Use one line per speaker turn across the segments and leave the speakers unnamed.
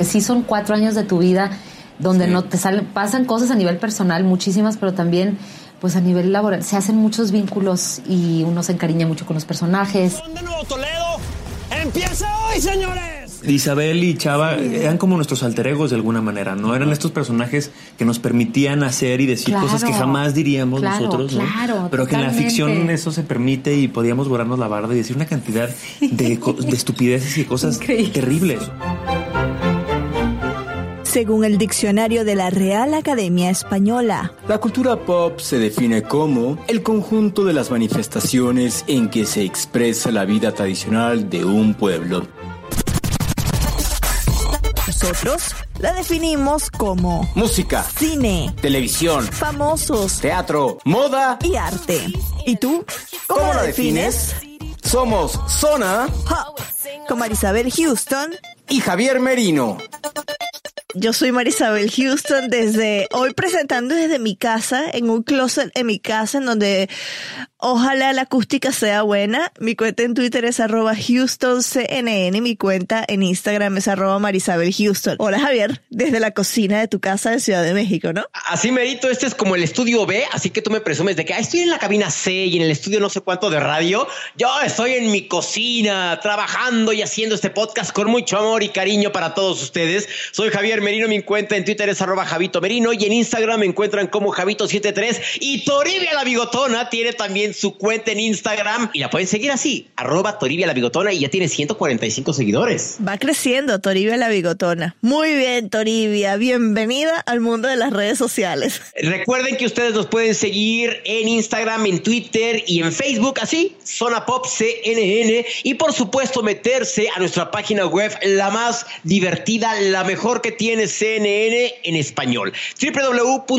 Sí, son cuatro años de tu vida donde no te salen, pasan cosas a nivel personal, muchísimas, pero también pues a nivel laboral se hacen muchos vínculos y uno se encariña mucho con los personajes.
de Nuevo Toledo! ¡Empieza hoy, señores!
Isabel y Chava eran como nuestros alter egos de alguna manera, ¿no? Eran estos personajes que nos permitían hacer y decir
Claro.
cosas que jamás diríamos
Claro,
nosotros, ¿no?
claro,
Pero que en la ficción eso se permite y podíamos borrarnos la barda y decir una cantidad de, estupideces y cosas
Increíble.
terribles.
Según el diccionario de la Real Academia Española,
La cultura pop se define como el conjunto de las manifestaciones en que se expresa la vida tradicional de un pueblo.
Nosotros la definimos como
Música,
cine,
televisión,
famosos
teatro, moda.
y arte. ¿Y tú? ¿Cómo,
¿Cómo
la
la
defines?
Somos Zona
Hop, con Marisabel Houston.
y Javier Merino.
Yo soy Marisabel Houston desde hoy presentando desde mi casa, en un closet en mi casa, en donde ojalá la acústica sea buena. Mi cuenta en Twitter es arroba HoustonCNN, mi cuenta en Instagram es arroba Marisabel Houston. Hola Javier, desde la cocina de tu casa de Ciudad de México, ¿no?
Así merito, este es como el estudio B, así que tú me presumes de que "Ah, estoy en la cabina C y en el estudio no sé cuánto de radio. Yo estoy en mi cocina trabajando y haciendo este podcast con mucho amor y cariño para todos ustedes. Soy Javier Merino, mi cuenta en Twitter es arroba Javito Merino y en Instagram me encuentran como Javito73 y Toribia la Bigotona tiene también su cuenta en Instagram y la pueden seguir así, arroba Toribia la Bigotona y ya tiene 145 seguidores.
Va creciendo Toribia la bigotona. Muy bien, Toribia. Bienvenida al mundo de las redes sociales.
Recuerden que ustedes nos pueden seguir en Instagram, en Twitter y en Facebook, así, Zona Pop CNN. Y por supuesto, meterse a nuestra página web, la más divertida, la mejor que tiene CNN en español. www.cnne.com,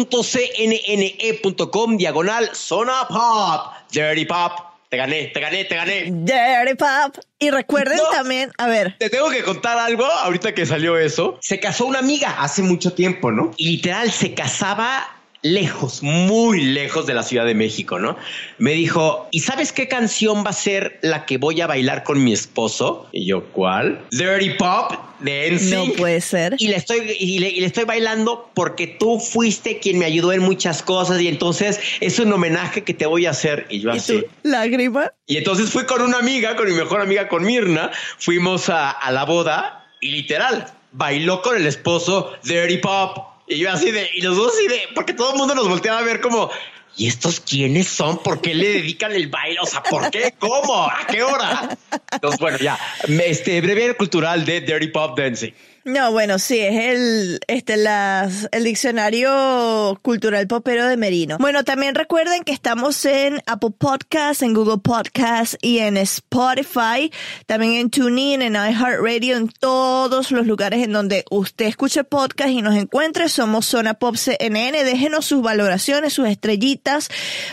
diagonal Zona Pop. Dirty Pop. Te gané, te gané, te gané.
Dirty Pop. Y recuerden
No.
también, a ver,
Te tengo que contar algo ahorita que salió eso. Se casó una amiga hace mucho tiempo, ¿no? Y literal se casaba lejos, muy lejos de la Ciudad de México, ¿no? Me dijo, ¿y sabes qué canción va a ser la que voy a bailar con mi esposo? Y yo, ¿cuál? Dirty Pop de
no
NSYNC.
puede ser.
Y le estoy y le, y le estoy bailando porque tú fuiste quien me ayudó en muchas cosas y entonces es un homenaje que te voy a hacer y yo
¿Y
así.
tú? ¿Lágrima?
Y entonces fui con una amiga, con mi mejor amiga, con Mirna, fuimos a, a la boda y literal, bailó con el esposo Dirty Pop. Y yo así de, y los dos así de, porque todo el mundo nos volteaba a ver como, ¿y estos quiénes son? ¿Por qué le dedican el baile? O sea, ¿por qué? ¿Cómo? ¿A qué hora? Entonces, bueno, ya, este breve cultural de Dirty Pop Dancing.
No, bueno, sí, es el, este, las, el diccionario cultural popero de Merino. Bueno, también recuerden que estamos en Apple Podcasts, en Google Podcasts y en Spotify, también en TuneIn, en iHeartRadio, en todos los lugares en donde usted escuche podcast y nos encuentre. Somos Zona Pop CNN. Déjenos sus valoraciones, sus estrellitas.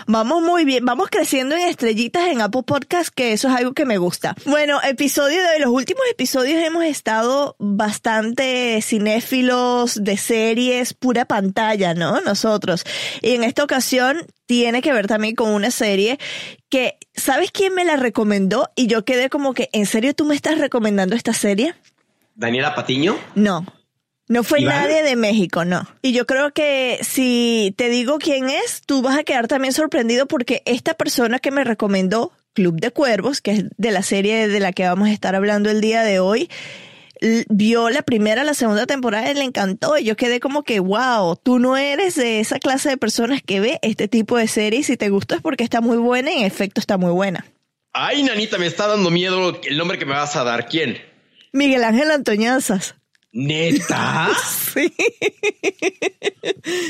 Vamos muy bien, vamos creciendo en estrellitas en Apple Podcasts, que eso es algo que me gusta. Bueno, episodio de los últimos episodios hemos estado bastante cinéfilos de series, pura pantalla, ¿no? Nosotros. Y en esta ocasión tiene que ver también con una serie que, ¿sabes quién me la recomendó? Y yo quedé como que, ¿en serio tú me estás recomendando esta serie?
Daniela Patiño.
No. No fue
¿Iván?
nadie de México, no. Y yo creo que si te digo quién es, tú vas a quedar también sorprendido porque esta persona que me recomendó Club de Cuervos, que es de la serie de la que vamos a estar hablando el día de hoy, vio la primera, la segunda temporada y le encantó. Y yo quedé como que, wow, tú no eres de esa clase de personas que ve este tipo de series. Si te gusta es porque está muy buena y en efecto está muy buena.
Ay, nanita, me está dando miedo el nombre que me vas a dar. ¿Quién?
Miguel Ángel Antoñanzas.
¿Neta?
Sí.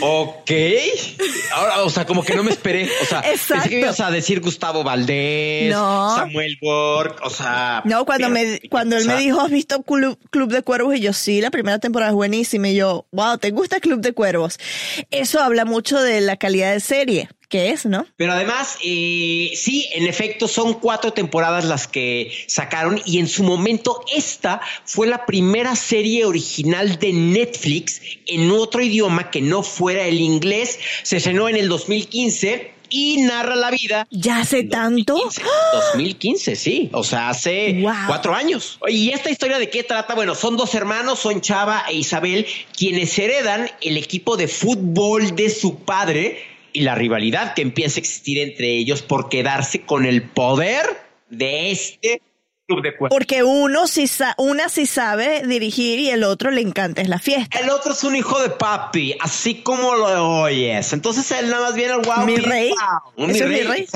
Ok. Ahora, o sea, como que no me esperé. O sea, pensé
Exacto.
que ibas a decir Gustavo Valdés,
No.
Samuel Borg, o sea.
No, cuando me cuando él me dijo, ¿has visto Club, Club de Cuervos? Y yo, sí, la primera temporada es buenísima. Y yo, wow, ¿te gusta Club de Cuervos? Eso habla mucho de la calidad de serie, que es, ¿no?
Pero además, eh, sí, en efecto, son cuatro temporadas las que sacaron y en su momento esta fue la primera serie original de Netflix en otro idioma que no fuera el inglés. Se estrenó en el 2015 y narra la vida
¿Ya hace tanto?
2015, 2015, sí. O sea, hace
Wow.
cuatro años. ¿Y esta historia de qué trata? Bueno, son dos hermanos, son Chava e Isabel, quienes heredan el equipo de fútbol de su padre y la rivalidad que empieza a existir entre ellos por quedarse con el poder de este club de cuervos.
Porque uno sí sa- una sí sabe dirigir y el otro le encanta es la fiesta.
El otro es un hijo de papi, así como lo oyes. Entonces él nada más viene al wow.
¿Mi rey?
wow. Un
¿Eso
mi
es mi
rey.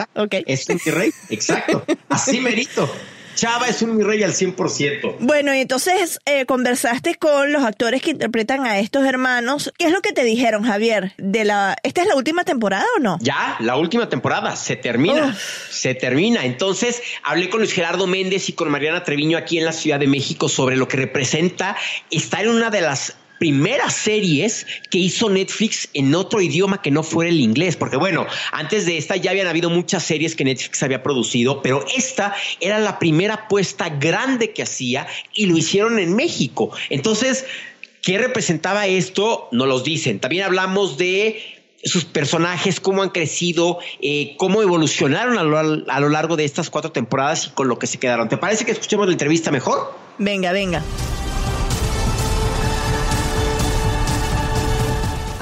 Es un mi rey, exacto. Así merito. Chava es un mi rey al 100%.
Bueno, y entonces eh, conversaste con los actores que interpretan a estos hermanos. ¿Qué es lo que te dijeron, Javier? De la, ¿Esta es la última temporada o no?
Ya, la última temporada se termina. Se termina. Entonces, hablé con Luis Gerardo Méndez y con Mariana Treviño aquí en la Ciudad de México sobre lo que representa estar en una de las primeras series que hizo Netflix en otro idioma que no fuera el inglés, porque bueno, antes de esta ya habían habido muchas series que Netflix había producido, pero esta era la primera apuesta grande que hacía y lo hicieron en México. Entonces, ¿qué representaba esto? No los dicen. También hablamos de sus personajes, cómo han crecido, eh, cómo evolucionaron a lo, a lo largo de estas cuatro temporadas y con lo que se quedaron. ¿Te parece que escuchemos la entrevista mejor?
Venga, venga.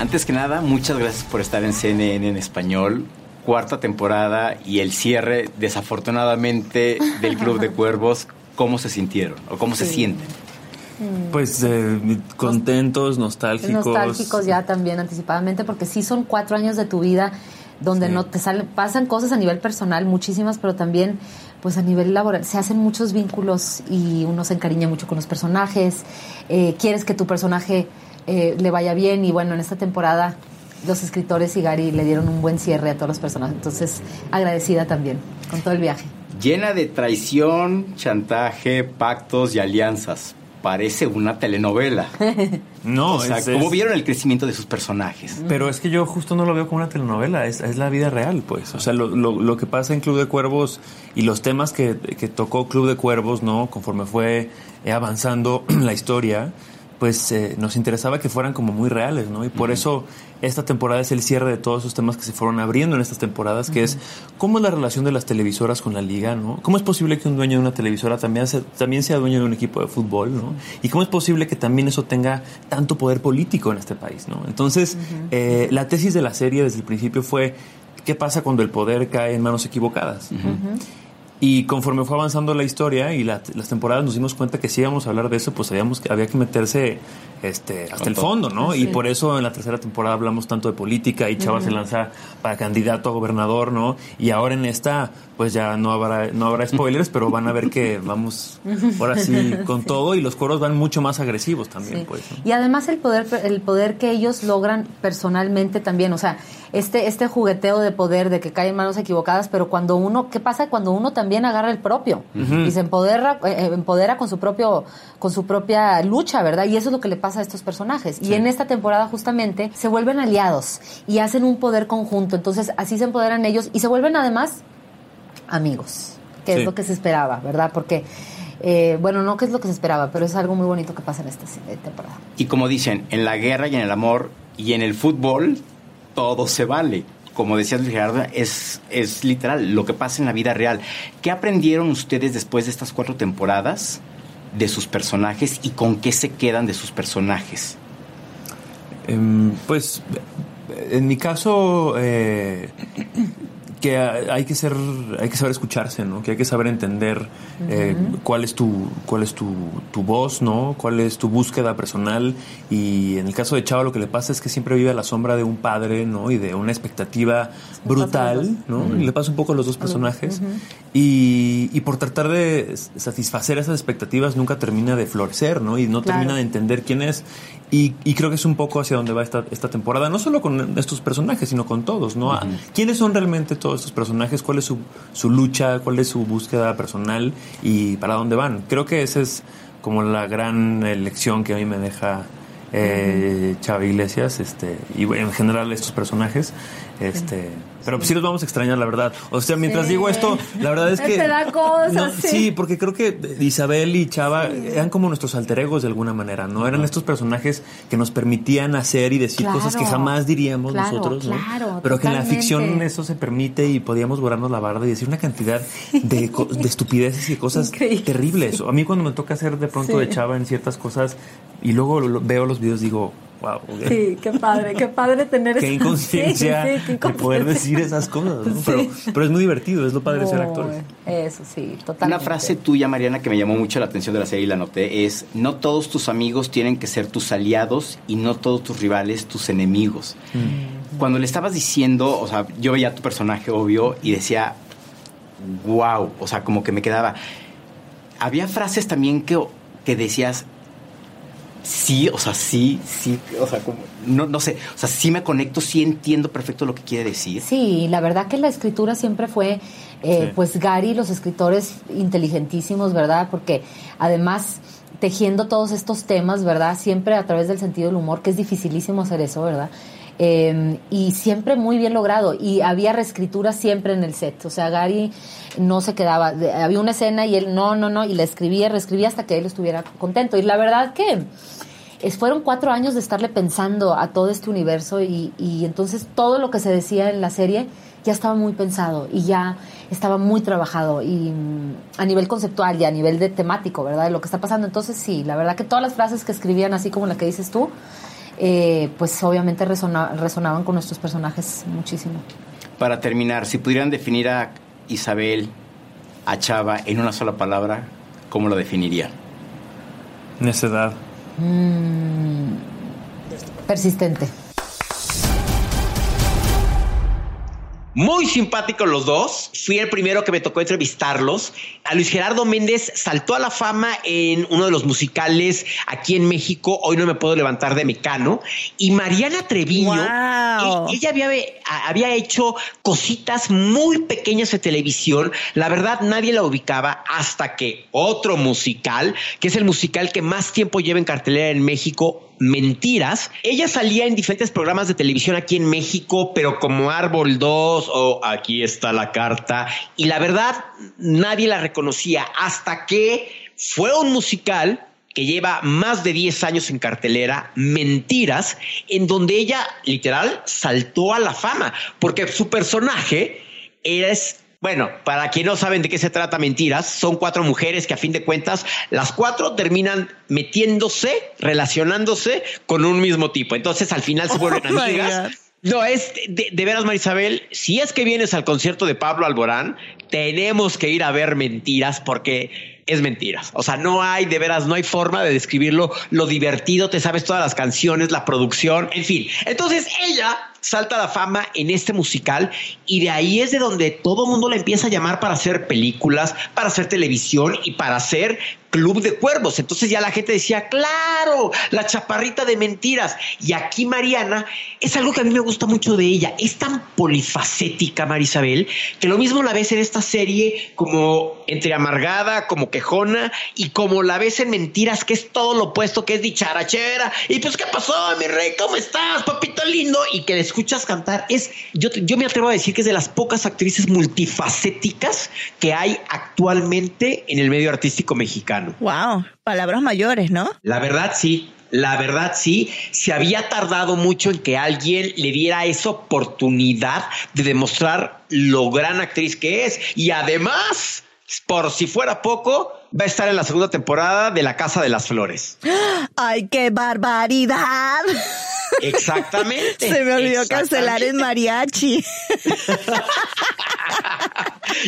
Antes que nada, muchas gracias por estar en CNN en español. Cuarta temporada y el cierre, desafortunadamente, del Club de Cuervos. ¿Cómo se sintieron o cómo se sienten?
Pues eh, contentos, nostálgicos.
nostálgicos ya también anticipadamente, porque sí son cuatro años de tu vida donde no te salen, pasan cosas a nivel personal, muchísimas, pero también pues a nivel laboral se hacen muchos vínculos y uno se encariña mucho con los personajes, eh, quieres que tu personaje eh, le vaya bien y bueno, en esta temporada los escritores y Gary le dieron un buen cierre a todos los personajes, entonces agradecida también con todo el viaje.
Llena de traición, chantaje, pactos y alianzas. Parece una telenovela.
No,
o sea,
es-
¿cómo
es-
vieron el crecimiento de sus personajes?
Pero es que yo justo no lo veo como una telenovela, es, es la vida real, pues. O sea, lo, lo- lo que pasa en Club de Cuervos y los temas que, que tocó Club de Cuervos, ¿no? Conforme fue avanzando la historia, pues eh, nos interesaba que fueran como muy reales, ¿no? Y por eso esta temporada es el cierre de todos esos temas que se fueron abriendo en estas temporadas, que es cómo es la relación de las televisoras con la liga, ¿no? ¿Cómo es posible que un dueño de una televisora también, se- también sea dueño de un equipo de fútbol, ¿no? Y cómo es posible que también eso tenga tanto poder político en este país, ¿no? Entonces, eh, la tesis de la serie desde el principio fue, ¿qué pasa cuando el poder cae en manos equivocadas? Y conforme fue avanzando la historia y la- las temporadas nos dimos cuenta que si íbamos a hablar de eso, pues sabíamos que había que meterse este, hasta el fondo, ¿no? Y por eso en la tercera temporada hablamos tanto de política y Chava se lanza para candidato a gobernador, ¿no? Y ahora en esta, pues ya no habrá, no habrá spoilers, pero van a ver que vamos ahora sí con todo y los coros van mucho más agresivos también,
Sí.
pues. ¿no?
Y además el poder, el poder que ellos logran personalmente también, o sea, este, este jugueteo de poder, de que caen en manos equivocadas, pero cuando uno, ¿qué pasa cuando uno también agarra el propio? Y se empodera, eh, empodera con su propio, con su propia lucha, ¿verdad? Y eso es lo que le pasa a estos personajes. Y en esta temporada justamente se vuelven aliados y hacen un poder conjunto. Entonces así se empoderan ellos y se vuelven además amigos, que
Sí.
es lo que se esperaba, ¿verdad? Porque eh, bueno, no que es lo que se esperaba, pero es algo muy bonito que pasa en esta eh, temporada.
Y como dicen, en la guerra y en el amor y en el fútbol, todo se vale. Como decía Luis Gerardo, es, es literal lo que pasa en la vida real. ¿Qué aprendieron ustedes después de estas cuatro temporadas de sus personajes y con qué se quedan de sus personajes?
Em, pues en mi caso, eh, que hay que ser, hay que saber escucharse, ¿no? Que hay que saber entender eh, cuál es tu, cuál es tu, tu, voz, ¿no? Cuál es tu búsqueda personal. Y en el caso de Chava lo que le pasa es que siempre vive a la sombra de un padre, ¿no? Y de una expectativa brutal, ¿no? Y le pasa un poco a los dos personajes. y, y, por tratar de satisfacer esas expectativas nunca termina de florecer, ¿no? Y no termina de entender quién es. Y, creo que es un poco hacia donde va esta, esta temporada, no solo con estos personajes, sino con todos, ¿no? ¿Quiénes son realmente todos estos personajes? ¿Cuál es su, su lucha? ¿Cuál es su búsqueda personal? ¿Y para dónde van? Creo que esa es como la gran lección que a mí me deja eh, Chava Iglesias este, y en general estos personajes. Este, pero sí los vamos a extrañar, la verdad. O sea, mientras digo esto, la verdad es que...
Te da cosas,
sí. porque creo que Isabel y Chava eran como nuestros alter egos de alguna manera, ¿no? Eran estos personajes que nos permitían hacer y decir cosas que jamás diríamos nosotros, ¿no?
Claro,
Pero que en la ficción eso se permite y podíamos borrarnos la barda y decir una cantidad de, de estupideces y cosas terribles. A mí cuando me toca hacer de pronto de Chava en ciertas cosas y luego veo los videos digo,
Sí, qué padre, qué padre tener
Qué inconsciencia de poder decir esas cosas, pero, pero, es muy divertido, es lo padre de ser actor.
Eso sí, totalmente.
Una frase tuya, Mariana, que me llamó mucho la atención de la serie y la noté, es, no todos tus amigos tienen que ser tus aliados y no todos tus rivales tus enemigos. Mm. Cuando le estabas diciendo, o sea, yo veía tu personaje, obvio, y decía, wow, o sea, como que me quedaba... Había frases también que, que decías, sí, o sea, sí, sí, o sea, como, no, no sé, o sea, sí me conecto, sí entiendo perfecto lo que quiere decir.
Sí, la verdad que la escritura siempre fue, eh, pues Gary, los escritores inteligentísimos, ¿verdad? Porque además tejiendo todos estos temas, ¿verdad? Siempre a través del sentido del humor, que es dificilísimo hacer eso, ¿verdad? Em, y siempre muy bien logrado. Y había reescritura siempre en el set. O sea, Gary no se quedaba. Había una escena y él no, no, no, y la escribía, reescribía hasta que él estuviera contento. Y la verdad que fueron cuatro años de estarle pensando a todo este universo y, y entonces todo lo que se decía en la serie ya estaba muy pensado y ya estaba muy trabajado y mm, a nivel conceptual y a nivel de temático, ¿verdad? De lo que está pasando. Entonces sí, la verdad que todas las frases que escribían, así como la que dices tú, eh, pues obviamente resonaban con nuestros personajes muchísimo.
Para terminar, si pudieran definir a Isabel, a Chava, en una sola palabra, ¿cómo lo definiría?
Necedad.
Mm, persistente.
Muy simpáticos los dos. Fui el primero que me tocó entrevistarlos. A Luis Gerardo Méndez saltó a la fama en uno de los musicales aquí en México. Hoy no me puedo levantar de Mecano. Y Mariana Treviño, e-, ella había, había hecho cositas muy pequeñas de televisión. La verdad, nadie la ubicaba hasta que otro musical, que es el musical que más tiempo lleva en cartelera en México, Mentiras. Ella salía en diferentes programas de televisión aquí en México, pero como Árbol 2 o Aquí está la carta. Y la verdad, nadie la reconocía hasta que fue un musical que lleva más de 10 años en cartelera, Mentiras, en donde ella literal saltó a la fama, porque su personaje es bueno, para quien no saben de qué se trata Mentiras, son cuatro mujeres que a fin de cuentas las cuatro terminan metiéndose, relacionándose con un mismo tipo. Entonces al final se vuelven oh amigas. No, es de, de, veras, Marisabel, si es que vienes al concierto de Pablo Alborán, tenemos que ir a ver mentiras porque es mentiras. O sea, no hay, de veras, no hay forma de describirlo, lo divertido, te sabes todas las canciones, la producción, en fin. Entonces ella salta la fama en este musical y de ahí es de donde todo el mundo la empieza a llamar para hacer películas, para hacer televisión y para hacer Club de Cuervos. Entonces ya la gente decía, claro, la chaparrita de mentiras. Y aquí Mariana es algo que a mí me gusta mucho de ella. Es tan polifacética, Marisabel, que lo mismo la ves en esta serie como entre amargada, como quejona y como la ves en mentiras, que es todo lo opuesto, que es dicharachera. Y pues, ¿qué pasó, mi rey? ¿Cómo estás, papito lindo? Y que les escuchas cantar es, yo, yo me atrevo a decir que es de las pocas actrices multifacéticas que hay actualmente en el medio artístico mexicano.
Wow, palabras mayores, ¿no?
La verdad sí. La verdad sí, se había tardado mucho en que alguien le diera esa oportunidad de demostrar lo gran actriz que es. Y además, por si fuera poco, va a estar en la segunda temporada de La Casa de las Flores.
¡Ay, qué barbaridad!
Exactamente.
Se me olvidó cancelar el mariachi.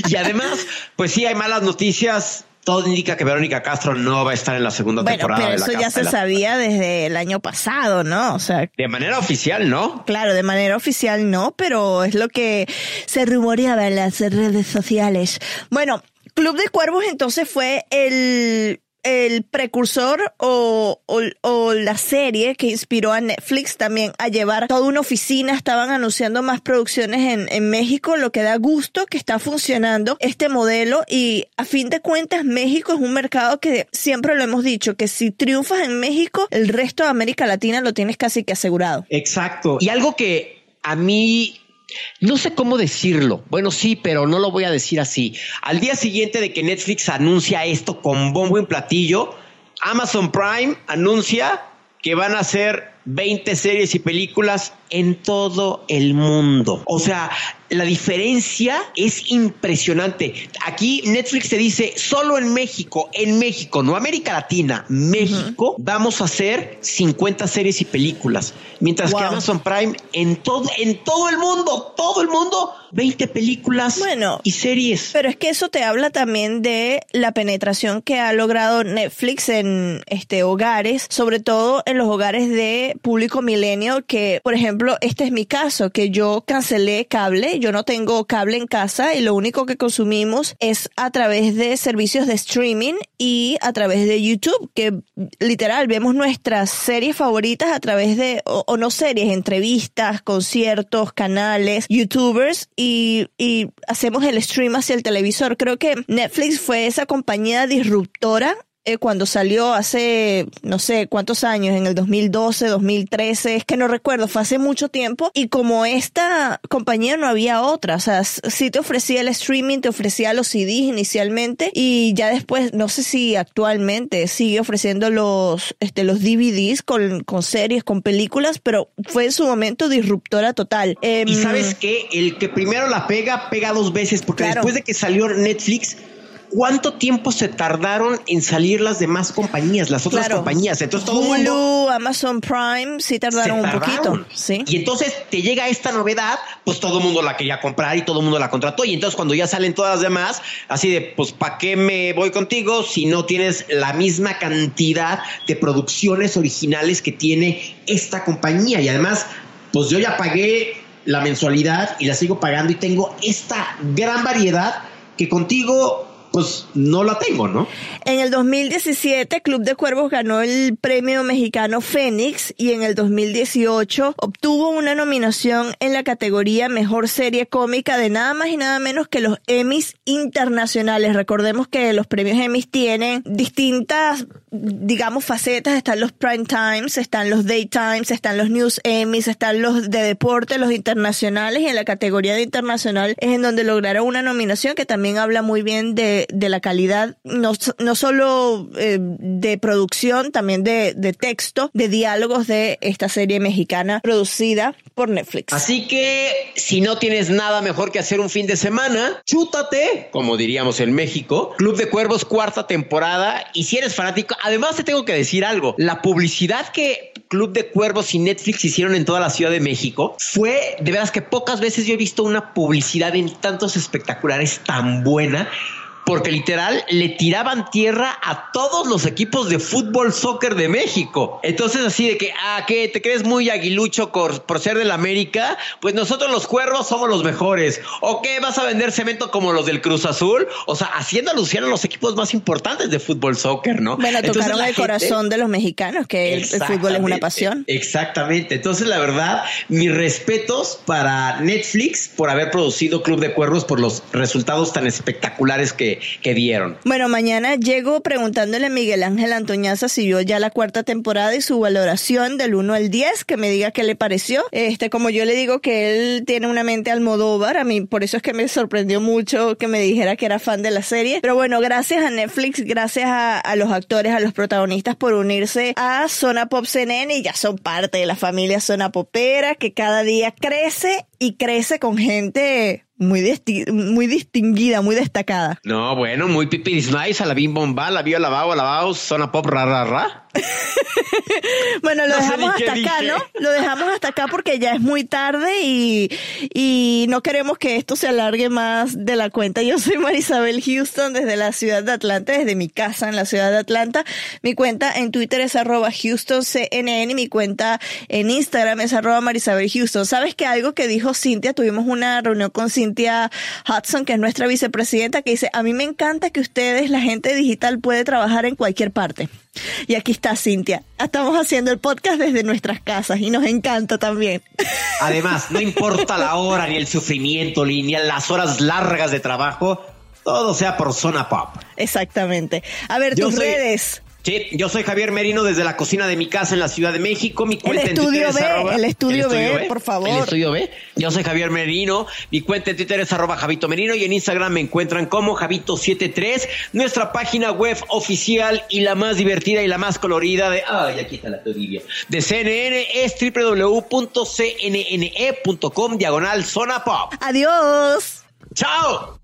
y además, pues sí, hay malas noticias todo indica que Verónica Castro no va a estar en la segunda temporada.
Pero eso ya se sabía desde el año pasado, ¿no? O sea.
De manera oficial, ¿no?
Claro, de manera oficial no, pero es lo que se rumoreaba en las redes sociales. Bueno, Club de Cuervos entonces fue el el precursor o, o, la serie que inspiró a Netflix también a llevar toda una oficina, estaban anunciando más producciones en, en México, lo que da gusto que está funcionando este modelo y a fin de cuentas México es un mercado que siempre lo hemos dicho, que si triunfas en México, el resto de América Latina lo tienes casi que asegurado.
Exacto. Y algo que a mí no sé cómo decirlo. Bueno, sí, pero no lo voy a decir así. Al día siguiente de que Netflix anuncia esto con bombo en platillo, Amazon Prime anuncia que van a hacer 20 series y películas en todo el mundo. O sea, la diferencia es impresionante. Aquí Netflix te dice, solo en México, en México, no América Latina, México, vamos a hacer 50 series y películas. Mientras que Amazon Prime, en todo, en todo el mundo, todo el mundo, 20 películas bueno, y series.
Pero es que eso te habla también de la penetración que ha logrado Netflix en este hogares, sobre todo en los hogares de público milenio, que, por ejemplo, este es mi caso, que yo cancelé cable yo no tengo cable en casa y lo único que consumimos es a través de servicios de streaming y a través de YouTube, que literal vemos nuestras series favoritas a través de, o, no series, entrevistas, conciertos, canales, youtubers y, y hacemos el stream hacia el televisor. Creo que Netflix fue esa compañía disruptora eh, cuando salió hace no sé cuántos años, en el 2012, 2013, es que no recuerdo, fue hace mucho tiempo y como esta compañía no había otra, o sea, sí te ofrecía el streaming, te ofrecía los CDs inicialmente y ya después, no sé si actualmente sigue ofreciendo los, este, los DVDs con, con series, con películas, pero fue en su momento disruptora total.
y em, sabes que el que primero la pega, pega dos veces, porque después de que salió Netflix, ¿cuánto tiempo se tardaron en salir las demás compañías, las otras compañías? Entonces todo
Hulu, Amazon Prime, sí tardaron, un poquito. Sí.
Y entonces te llega esta novedad, pues todo el mundo la quería comprar y todo el mundo la contrató. Y entonces cuando ya salen todas las demás, así de, pues ¿para qué me voy contigo si no tienes la misma cantidad de producciones originales que tiene esta compañía? Y además, pues yo ya pagué la mensualidad y la sigo pagando y tengo esta gran variedad que contigo pues no la tengo, ¿no?
En el 2017, Club de Cuervos ganó el premio mexicano Fénix y en el 2018 obtuvo una nominación en la categoría Mejor Serie Cómica de nada más y nada menos que los Emmys internacionales. Recordemos que los premios Emmys tienen distintas, digamos, facetas. Están los Prime Times, están los Daytimes, están los News Emmys, están los de deporte, los internacionales y en la categoría de internacional es en donde lograron una nominación que también habla muy bien de de, la calidad, no, no solo eh, de producción, también de, de texto, de diálogos de esta serie mexicana producida por Netflix.
Así que si no tienes nada mejor que hacer un fin de semana, chútate, como diríamos en México, Club de Cuervos cuarta temporada. Y si eres fanático, además te tengo que decir algo, la publicidad que Club de Cuervos y Netflix hicieron en toda la Ciudad de México fue de veras que pocas veces yo he visto una publicidad en tantos espectaculares tan buena porque literal le tiraban tierra a todos los equipos de fútbol soccer de México. Entonces así de que, ah, que te crees muy aguilucho por, ser del América, pues nosotros los cuervos somos los mejores. ¿O qué vas a vender cemento como los del Cruz Azul? O sea, haciendo alusión a los equipos más importantes de fútbol soccer, ¿no?
Bueno, tocaron el corazón de los mexicanos, que el, fútbol es una pasión.
Exactamente. Entonces, la verdad, mis respetos para Netflix por haber producido Club de Cuervos por los resultados tan espectaculares que, que.
Bueno, mañana llego preguntándole a Miguel Ángel Antoñaza si vio ya la cuarta temporada y su valoración del 1 al 10, que me diga qué le pareció. Este, como yo le digo que él tiene una mente almodóvar, a mí por eso es que me sorprendió mucho que me dijera que era fan de la serie. Pero bueno, gracias a Netflix, gracias a, a los actores, a los protagonistas por unirse a Zona Pop CNN y ya son parte de la familia Zona Popera que cada día crece y crece con gente muy, muy distinguida, muy destacada.
No, bueno, muy pipi nice, a la bim bomba, la vio lavado, lavado, zona pop ra ra ra.
bueno, lo dejamos hasta acá, ¿no? Lo dejamos hasta acá porque ya es muy tarde y, y no queremos que esto se alargue más de la cuenta. Yo soy Marisabel Houston desde la ciudad de Atlanta, desde mi casa en la ciudad de Atlanta. Mi cuenta en Twitter es arroba HoustonCNN y mi cuenta en Instagram es arroba Marisabel Houston. ¿Sabes que algo que dijo Cintia? Tuvimos una reunión con Cintia Hudson, que es nuestra vicepresidenta, que dice, a mí me encanta que ustedes, la gente digital, puede trabajar en cualquier parte. Y aquí está Cintia. Estamos haciendo el podcast desde nuestras casas y nos encanta también.
Además, no importa la hora, ni el sufrimiento, ni las horas largas de trabajo, todo sea por zona pop.
Exactamente. A ver, tus redes.
Sí, yo soy Javier Merino desde la cocina de mi casa en la Ciudad de México. Mi cuenta
el estudio B, el estudio B, por favor.
El estudio B. Yo soy Javier Merino. Mi cuenta en Twitter es arroba Javito Merino y en Instagram me encuentran como Javito73. Nuestra página web oficial y la más divertida y la más colorida de... Ay, aquí está la todivia. De CNN es www.cnne.com diagonal zona pop.
Adiós.
Chao.